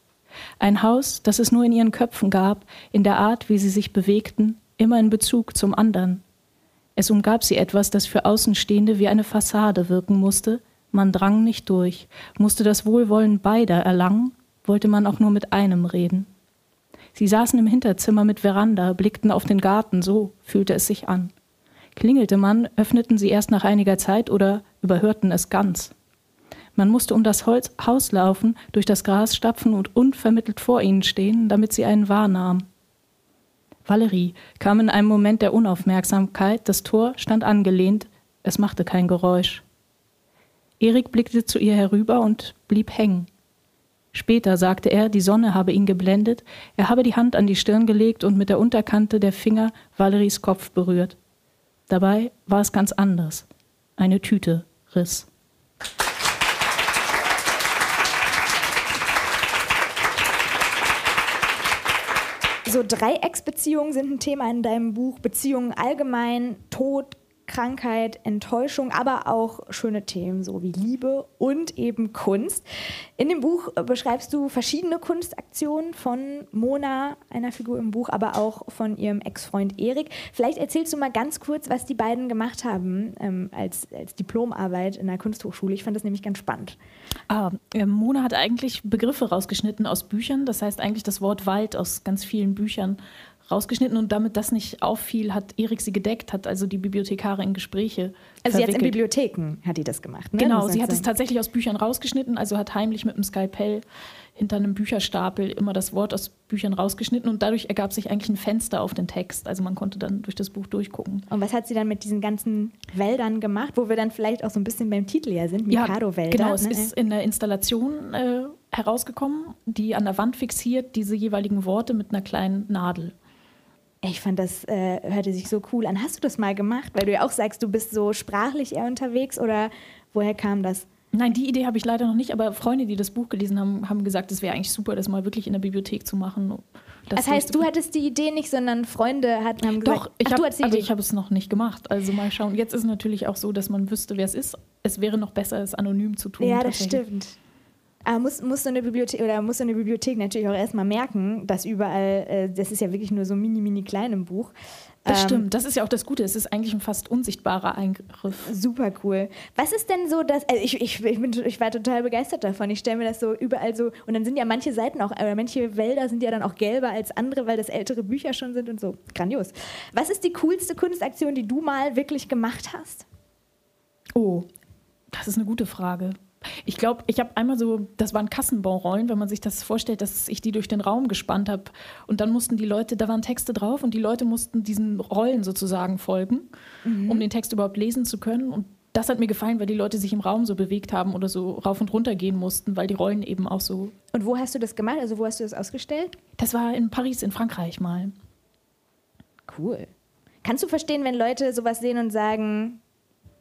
Ein Haus, das es nur in ihren Köpfen gab, in der Art, wie sie sich bewegten, immer in Bezug zum anderen. Es umgab sie etwas, das für Außenstehende wie eine Fassade wirken musste, man drang nicht durch, musste das Wohlwollen beider erlangen, wollte man auch nur mit einem reden. Sie saßen im Hinterzimmer mit Veranda, blickten auf den Garten, so fühlte es sich an. Klingelte man, öffneten sie erst nach einiger Zeit oder überhörten es ganz. Man musste um das Holz Haus laufen, durch das Gras stapfen und unvermittelt vor ihnen stehen, damit sie einen wahrnahm. Valerie kam in einem Moment der Unaufmerksamkeit, das Tor stand angelehnt, es machte kein Geräusch. Erik blickte zu ihr herüber und blieb hängen. Später sagte er, die Sonne habe ihn geblendet, er habe die Hand an die Stirn gelegt und mit der Unterkante der Finger Valeries Kopf berührt. Dabei war es ganz anders. Eine Tüte riss. So Dreiecksbeziehungen sind ein Thema in deinem Buch, Beziehungen allgemein, Tod, Krankheit, Enttäuschung, aber auch schöne Themen, so wie Liebe und eben Kunst. In dem Buch beschreibst du verschiedene Kunstaktionen von Mona, einer Figur im Buch, aber auch von ihrem Ex-Freund Erik. Vielleicht erzählst du mal ganz kurz, was die beiden gemacht haben ähm, als, als Diplomarbeit in der Kunsthochschule. Ich fand das nämlich ganz spannend. Ah, äh, Mona hat eigentlich Begriffe rausgeschnitten aus Büchern. Das heißt eigentlich das Wort Wald aus ganz vielen Büchern rausgeschnitten und damit das nicht auffiel, hat Erik sie gedeckt, hat also die Bibliothekarin Gespräche. Also hat in Bibliotheken hat die das gemacht, ne? Genau, das sie hat es tatsächlich aus Büchern rausgeschnitten, also hat heimlich mit einem Skalpell hinter einem Bücherstapel immer das Wort aus Büchern rausgeschnitten und dadurch ergab sich eigentlich ein Fenster auf den Text. Also man konnte dann durch das Buch durchgucken. Und was hat sie dann mit diesen ganzen Wäldern gemacht, wo wir dann vielleicht auch so ein bisschen beim Titel ja sind, Mikado-Wälder? Ja, genau, es ne? ist in der Installation äh, herausgekommen, die an der Wand fixiert diese jeweiligen Worte mit einer kleinen Nadel. Ich fand, das äh, hörte sich so cool an. Hast du das mal gemacht? Weil du ja auch sagst, du bist so sprachlich eher unterwegs oder woher kam das? Nein, die Idee habe ich leider noch nicht, aber Freunde, die das Buch gelesen haben, haben gesagt, es wäre eigentlich super, das mal wirklich in der Bibliothek zu machen. Das, das heißt, du hattest die Idee nicht, sondern Freunde hatten, haben gesagt, Doch, ich habe also hab es noch nicht gemacht. Also mal schauen. Jetzt ist es natürlich auch so, dass man wüsste, wer es ist. Es wäre noch besser, es anonym zu tun. Ja, das stimmt. Aber muss, muss, so eine Bibliothek, oder muss so eine Bibliothek natürlich auch erstmal merken, dass überall, äh, das ist ja wirklich nur so mini, mini klein im Buch. Das Ähm, stimmt, das ist ja auch das Gute. Es ist eigentlich ein fast unsichtbarer Eingriff. Super cool. Was ist denn so das? Also ich, ich, ich, bin, ich war total begeistert davon. Ich stelle mir das so überall so. Und dann sind ja manche Seiten auch, oder manche Wälder sind ja dann auch gelber als andere, weil das ältere Bücher schon sind und so. Grandios. Was ist die coolste Kunstaktion, die du mal wirklich gemacht hast? Oh, das ist eine gute Frage. Ich glaube, ich habe einmal so, das waren Kassenbonrollen, wenn man sich das vorstellt, dass ich die durch den Raum gespannt habe. Und dann mussten die Leute, da waren Texte drauf und die Leute mussten diesen Rollen sozusagen folgen, um den Text überhaupt lesen zu können. Und das hat mir gefallen, weil die Leute sich im Raum so bewegt haben oder so rauf und runter gehen mussten, weil die Rollen eben auch so. Und wo hast du das gemacht? Also wo hast du das ausgestellt? Das war in Paris, in Frankreich mal. Cool. Kannst du verstehen, wenn Leute sowas sehen und sagen,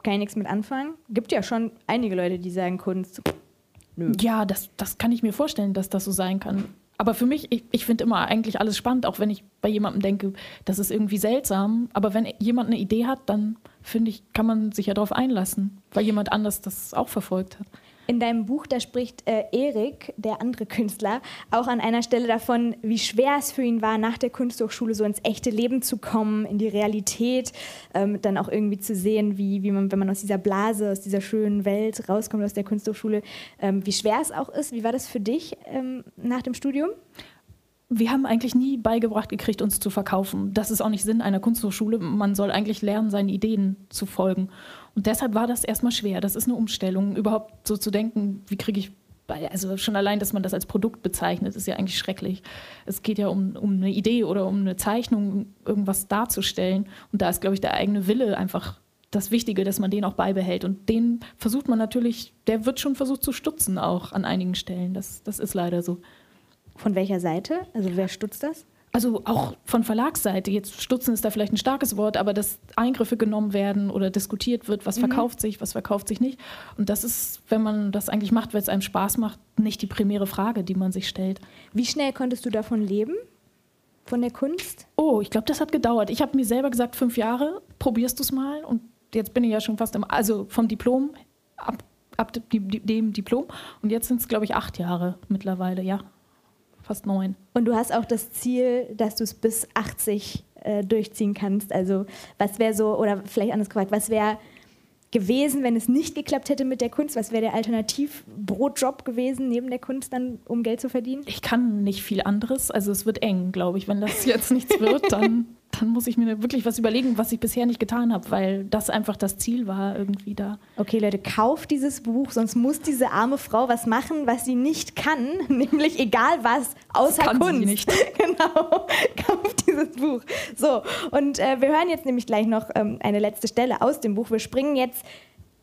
kann ich nichts mit anfangen? Gibt ja schon einige Leute, die sagen Kunst. Nö. Ja, das, das kann ich mir vorstellen, dass das so sein kann. Aber für mich, ich, ich finde immer eigentlich alles spannend, auch wenn ich bei jemandem denke, das ist irgendwie seltsam. Aber wenn jemand eine Idee hat, dann finde ich, kann man sich ja darauf einlassen, weil jemand anders das auch verfolgt hat. In deinem Buch, da spricht äh, Erik, der andere Künstler, auch an einer Stelle davon, wie schwer es für ihn war, nach der Kunsthochschule so ins echte Leben zu kommen, in die Realität, ähm, dann auch irgendwie zu sehen, wie, wie man, wenn man aus dieser Blase, aus dieser schönen Welt rauskommt, aus der Kunsthochschule, ähm, wie schwer es auch ist. Wie war das für dich ähm, nach dem Studium? Wir haben eigentlich nie beigebracht gekriegt, uns zu verkaufen. Das ist auch nicht Sinn einer Kunsthochschule. Man soll eigentlich lernen, seinen Ideen zu folgen. Und deshalb war das erstmal schwer. Das ist eine Umstellung, überhaupt so zu denken, wie kriege ich bei, also schon allein, dass man das als Produkt bezeichnet, ist ja eigentlich schrecklich. Es geht ja um, um eine Idee oder um eine Zeichnung, irgendwas darzustellen. Und da ist, glaube ich, der eigene Wille einfach das Wichtige, dass man den auch beibehält. Und den versucht man natürlich, der wird schon versucht zu stutzen auch an einigen Stellen. Das, das ist leider so. Von welcher Seite? Also wer stutzt das? Also auch von Verlagsseite, jetzt stutzen ist da vielleicht ein starkes Wort, aber dass Eingriffe genommen werden oder diskutiert wird, was verkauft sich, was verkauft sich nicht. Und das ist, wenn man das eigentlich macht, weil es einem Spaß macht, nicht die primäre Frage, die man sich stellt. Wie schnell konntest du davon leben? Von der Kunst? Oh, ich glaube, das hat gedauert. Ich habe mir selber gesagt, fünf Jahre, probierst du es mal. Und jetzt bin ich ja schon fast im, also vom Diplom, ab, ab dem dem Diplom. Und jetzt sind es, glaube ich, acht Jahre mittlerweile, ja. Fast neun. Und du hast auch das Ziel, dass du es bis 80 äh, durchziehen kannst. Also was wäre so, oder vielleicht anders gefragt, was wäre gewesen, wenn es nicht geklappt hätte mit der Kunst? Was wäre der Alternativbrotjob gewesen neben der Kunst dann, um Geld zu verdienen? Ich kann nicht viel anderes. Also es wird eng, glaube ich. Wenn das jetzt nichts wird, dann, dann muss ich mir wirklich was überlegen, was ich bisher nicht getan habe, weil das einfach das Ziel war, irgendwie da. Okay, Leute, kauft dieses Buch, sonst muss diese arme Frau was machen, was sie nicht kann, nämlich egal was, außer kann sie Kunst. nicht. genau, kauft dieses Buch. So, und äh, wir hören jetzt nämlich gleich noch ähm, eine letzte Stelle aus dem Buch. Wir springen jetzt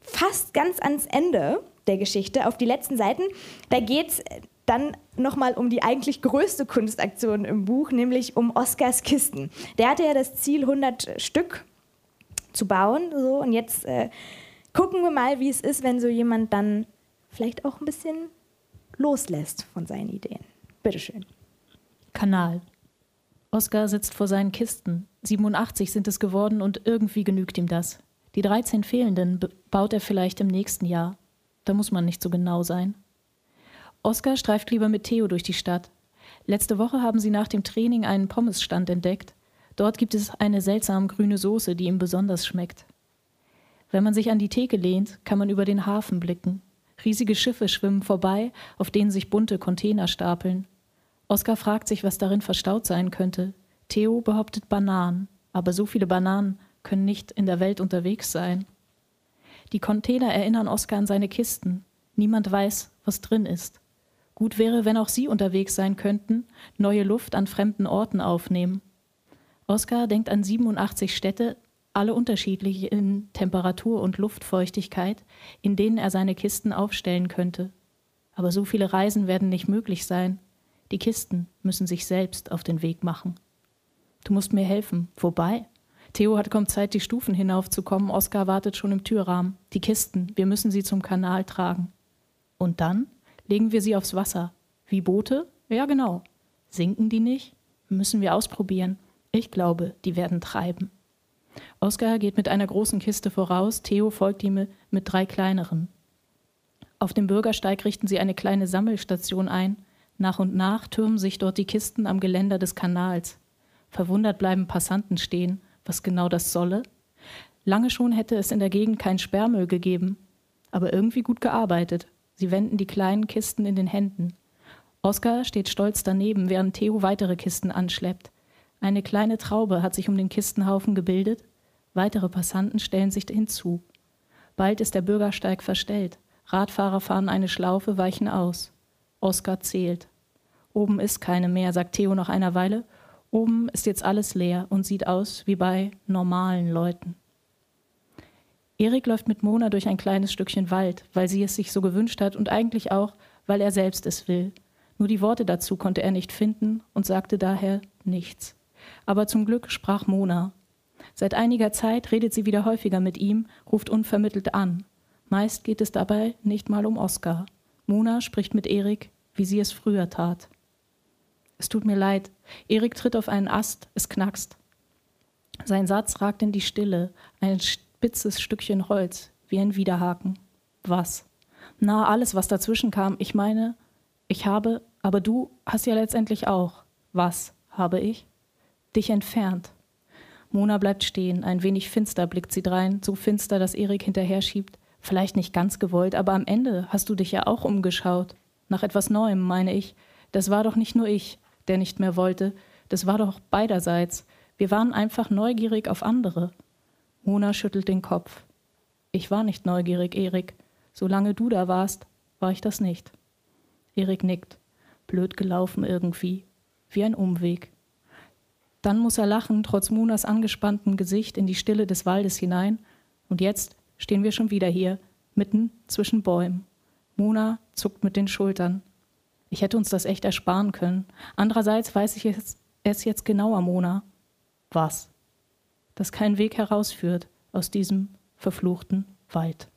fast ganz ans Ende der Geschichte, auf die letzten Seiten. Da geht es dann nochmal um die eigentlich größte Kunstaktion im Buch, nämlich um Oscars Kisten. Der hatte ja das Ziel, 100 Stück zu bauen. So, und jetzt äh, gucken wir mal, wie es ist, wenn so jemand dann vielleicht auch ein bisschen loslässt von seinen Ideen. Bitteschön. Kanal. Oskar sitzt vor seinen Kisten. 87 sind es geworden und irgendwie genügt ihm das. Die 13 fehlenden baut er vielleicht im nächsten Jahr. Da muss man nicht so genau sein. Oskar streift lieber mit Theo durch die Stadt. Letzte Woche haben sie nach dem Training einen Pommesstand entdeckt. Dort gibt es eine seltsam grüne Soße, die ihm besonders schmeckt. Wenn man sich an die Theke lehnt, kann man über den Hafen blicken. Riesige Schiffe schwimmen vorbei, auf denen sich bunte Container stapeln. Oskar fragt sich, was darin verstaut sein könnte. Theo behauptet Bananen, aber so viele Bananen können nicht in der Welt unterwegs sein. Die Container erinnern Oskar an seine Kisten. Niemand weiß, was drin ist. Gut wäre, wenn auch sie unterwegs sein könnten, neue Luft an fremden Orten aufnehmen. Oskar denkt an 87 Städte, alle unterschiedlich in Temperatur und Luftfeuchtigkeit, in denen er seine Kisten aufstellen könnte. Aber so viele Reisen werden nicht möglich sein. Die Kisten müssen sich selbst auf den Weg machen. Du musst mir helfen. Wobei? Theo hat kaum Zeit, die Stufen hinaufzukommen. Oskar wartet schon im Türrahmen. Die Kisten, wir müssen sie zum Kanal tragen. Und dann legen wir sie aufs Wasser. Wie Boote? Ja, genau. Sinken die nicht? Müssen wir ausprobieren. Ich glaube, die werden treiben. Oskar geht mit einer großen Kiste voraus, Theo folgt ihm mit drei kleineren. Auf dem Bürgersteig richten sie eine kleine Sammelstation ein. Nach und nach türmen sich dort die Kisten am Geländer des Kanals. Verwundert bleiben Passanten stehen, was genau das solle. Lange schon hätte es in der Gegend kein Sperrmüll gegeben, aber irgendwie gut gearbeitet. Sie wenden die kleinen Kisten in den Händen. Oskar steht stolz daneben, während Theo weitere Kisten anschleppt. Eine kleine Traube hat sich um den Kistenhaufen gebildet. Weitere Passanten stellen sich hinzu. Bald ist der Bürgersteig verstellt. Radfahrer fahren eine Schlaufe, weichen aus. Oskar zählt. Oben ist keine mehr, sagt Theo nach einer Weile. Oben ist jetzt alles leer und sieht aus wie bei normalen Leuten. Erik läuft mit Mona durch ein kleines Stückchen Wald, weil sie es sich so gewünscht hat und eigentlich auch, weil er selbst es will. Nur die Worte dazu konnte er nicht finden und sagte daher nichts. Aber zum Glück sprach Mona. Seit einiger Zeit redet sie wieder häufiger mit ihm, ruft unvermittelt an. Meist geht es dabei nicht mal um Oskar. Mona spricht mit Erik, wie sie es früher tat. Es tut mir leid. Erik tritt auf einen Ast, es knackst. Sein Satz ragt in die Stille, ein spitzes Stückchen Holz, wie ein Widerhaken. Was? Na, alles, was dazwischen kam. Ich meine, ich habe, aber du hast ja letztendlich auch. Was habe ich? Dich entfernt. Mona bleibt stehen, ein wenig finster blickt sie drein, so finster, dass Erik hinterher schiebt. Vielleicht nicht ganz gewollt, aber am Ende hast du dich ja auch umgeschaut. Nach etwas Neuem, meine ich. Das war doch nicht nur ich, der nicht mehr wollte. Das war doch beiderseits. Wir waren einfach neugierig auf andere. Mona schüttelt den Kopf. Ich war nicht neugierig, Erik. Solange du da warst, war ich das nicht. Erik nickt. Blöd gelaufen irgendwie. Wie ein Umweg. Dann muss er lachen, trotz Munas angespanntem Gesicht, in die Stille des Waldes hinein. Und jetzt stehen wir schon wieder hier, mitten zwischen Bäumen. Mona zuckt mit den Schultern. Ich hätte uns das echt ersparen können. Andererseits weiß ich es, es jetzt genauer, Mona. Was? Dass kein Weg herausführt aus diesem verfluchten Wald.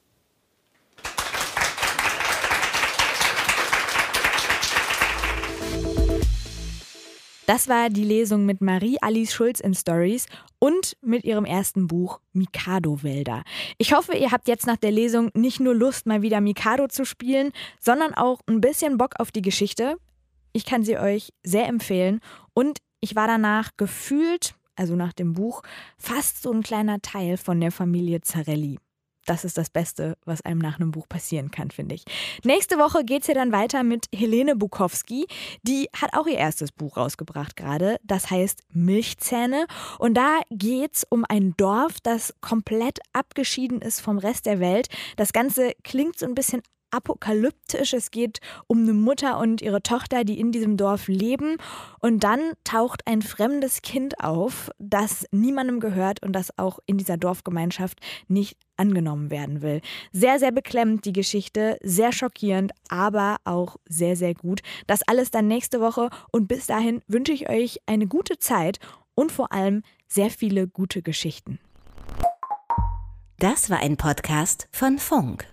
Das war die Lesung mit Marie-Alice Schulz in Stories und mit ihrem ersten Buch Mikado-Wälder. Ich hoffe, ihr habt jetzt nach der Lesung nicht nur Lust, mal wieder Mikado zu spielen, sondern auch ein bisschen Bock auf die Geschichte. Ich kann sie euch sehr empfehlen und ich war danach gefühlt, also nach dem Buch, fast so ein kleiner Teil von der Familie Zarelli das ist das Beste, was einem nach einem Buch passieren kann, finde ich. Nächste Woche geht es ja dann weiter mit Helene Bukowski. Die hat auch ihr erstes Buch rausgebracht gerade. Das heißt Milchzähne. Und da geht es um ein Dorf, das komplett abgeschieden ist vom Rest der Welt. Das Ganze klingt so ein bisschen apokalyptisch. Es geht um eine Mutter und ihre Tochter, die in diesem Dorf leben. Und dann taucht ein fremdes Kind auf, das niemandem gehört und das auch in dieser Dorfgemeinschaft nicht angenommen werden will. Sehr, sehr beklemmend die Geschichte, sehr schockierend, aber auch sehr, sehr gut. Das alles dann nächste Woche und bis dahin wünsche ich euch eine gute Zeit und vor allem sehr viele gute Geschichten. Das war ein Podcast von Funk.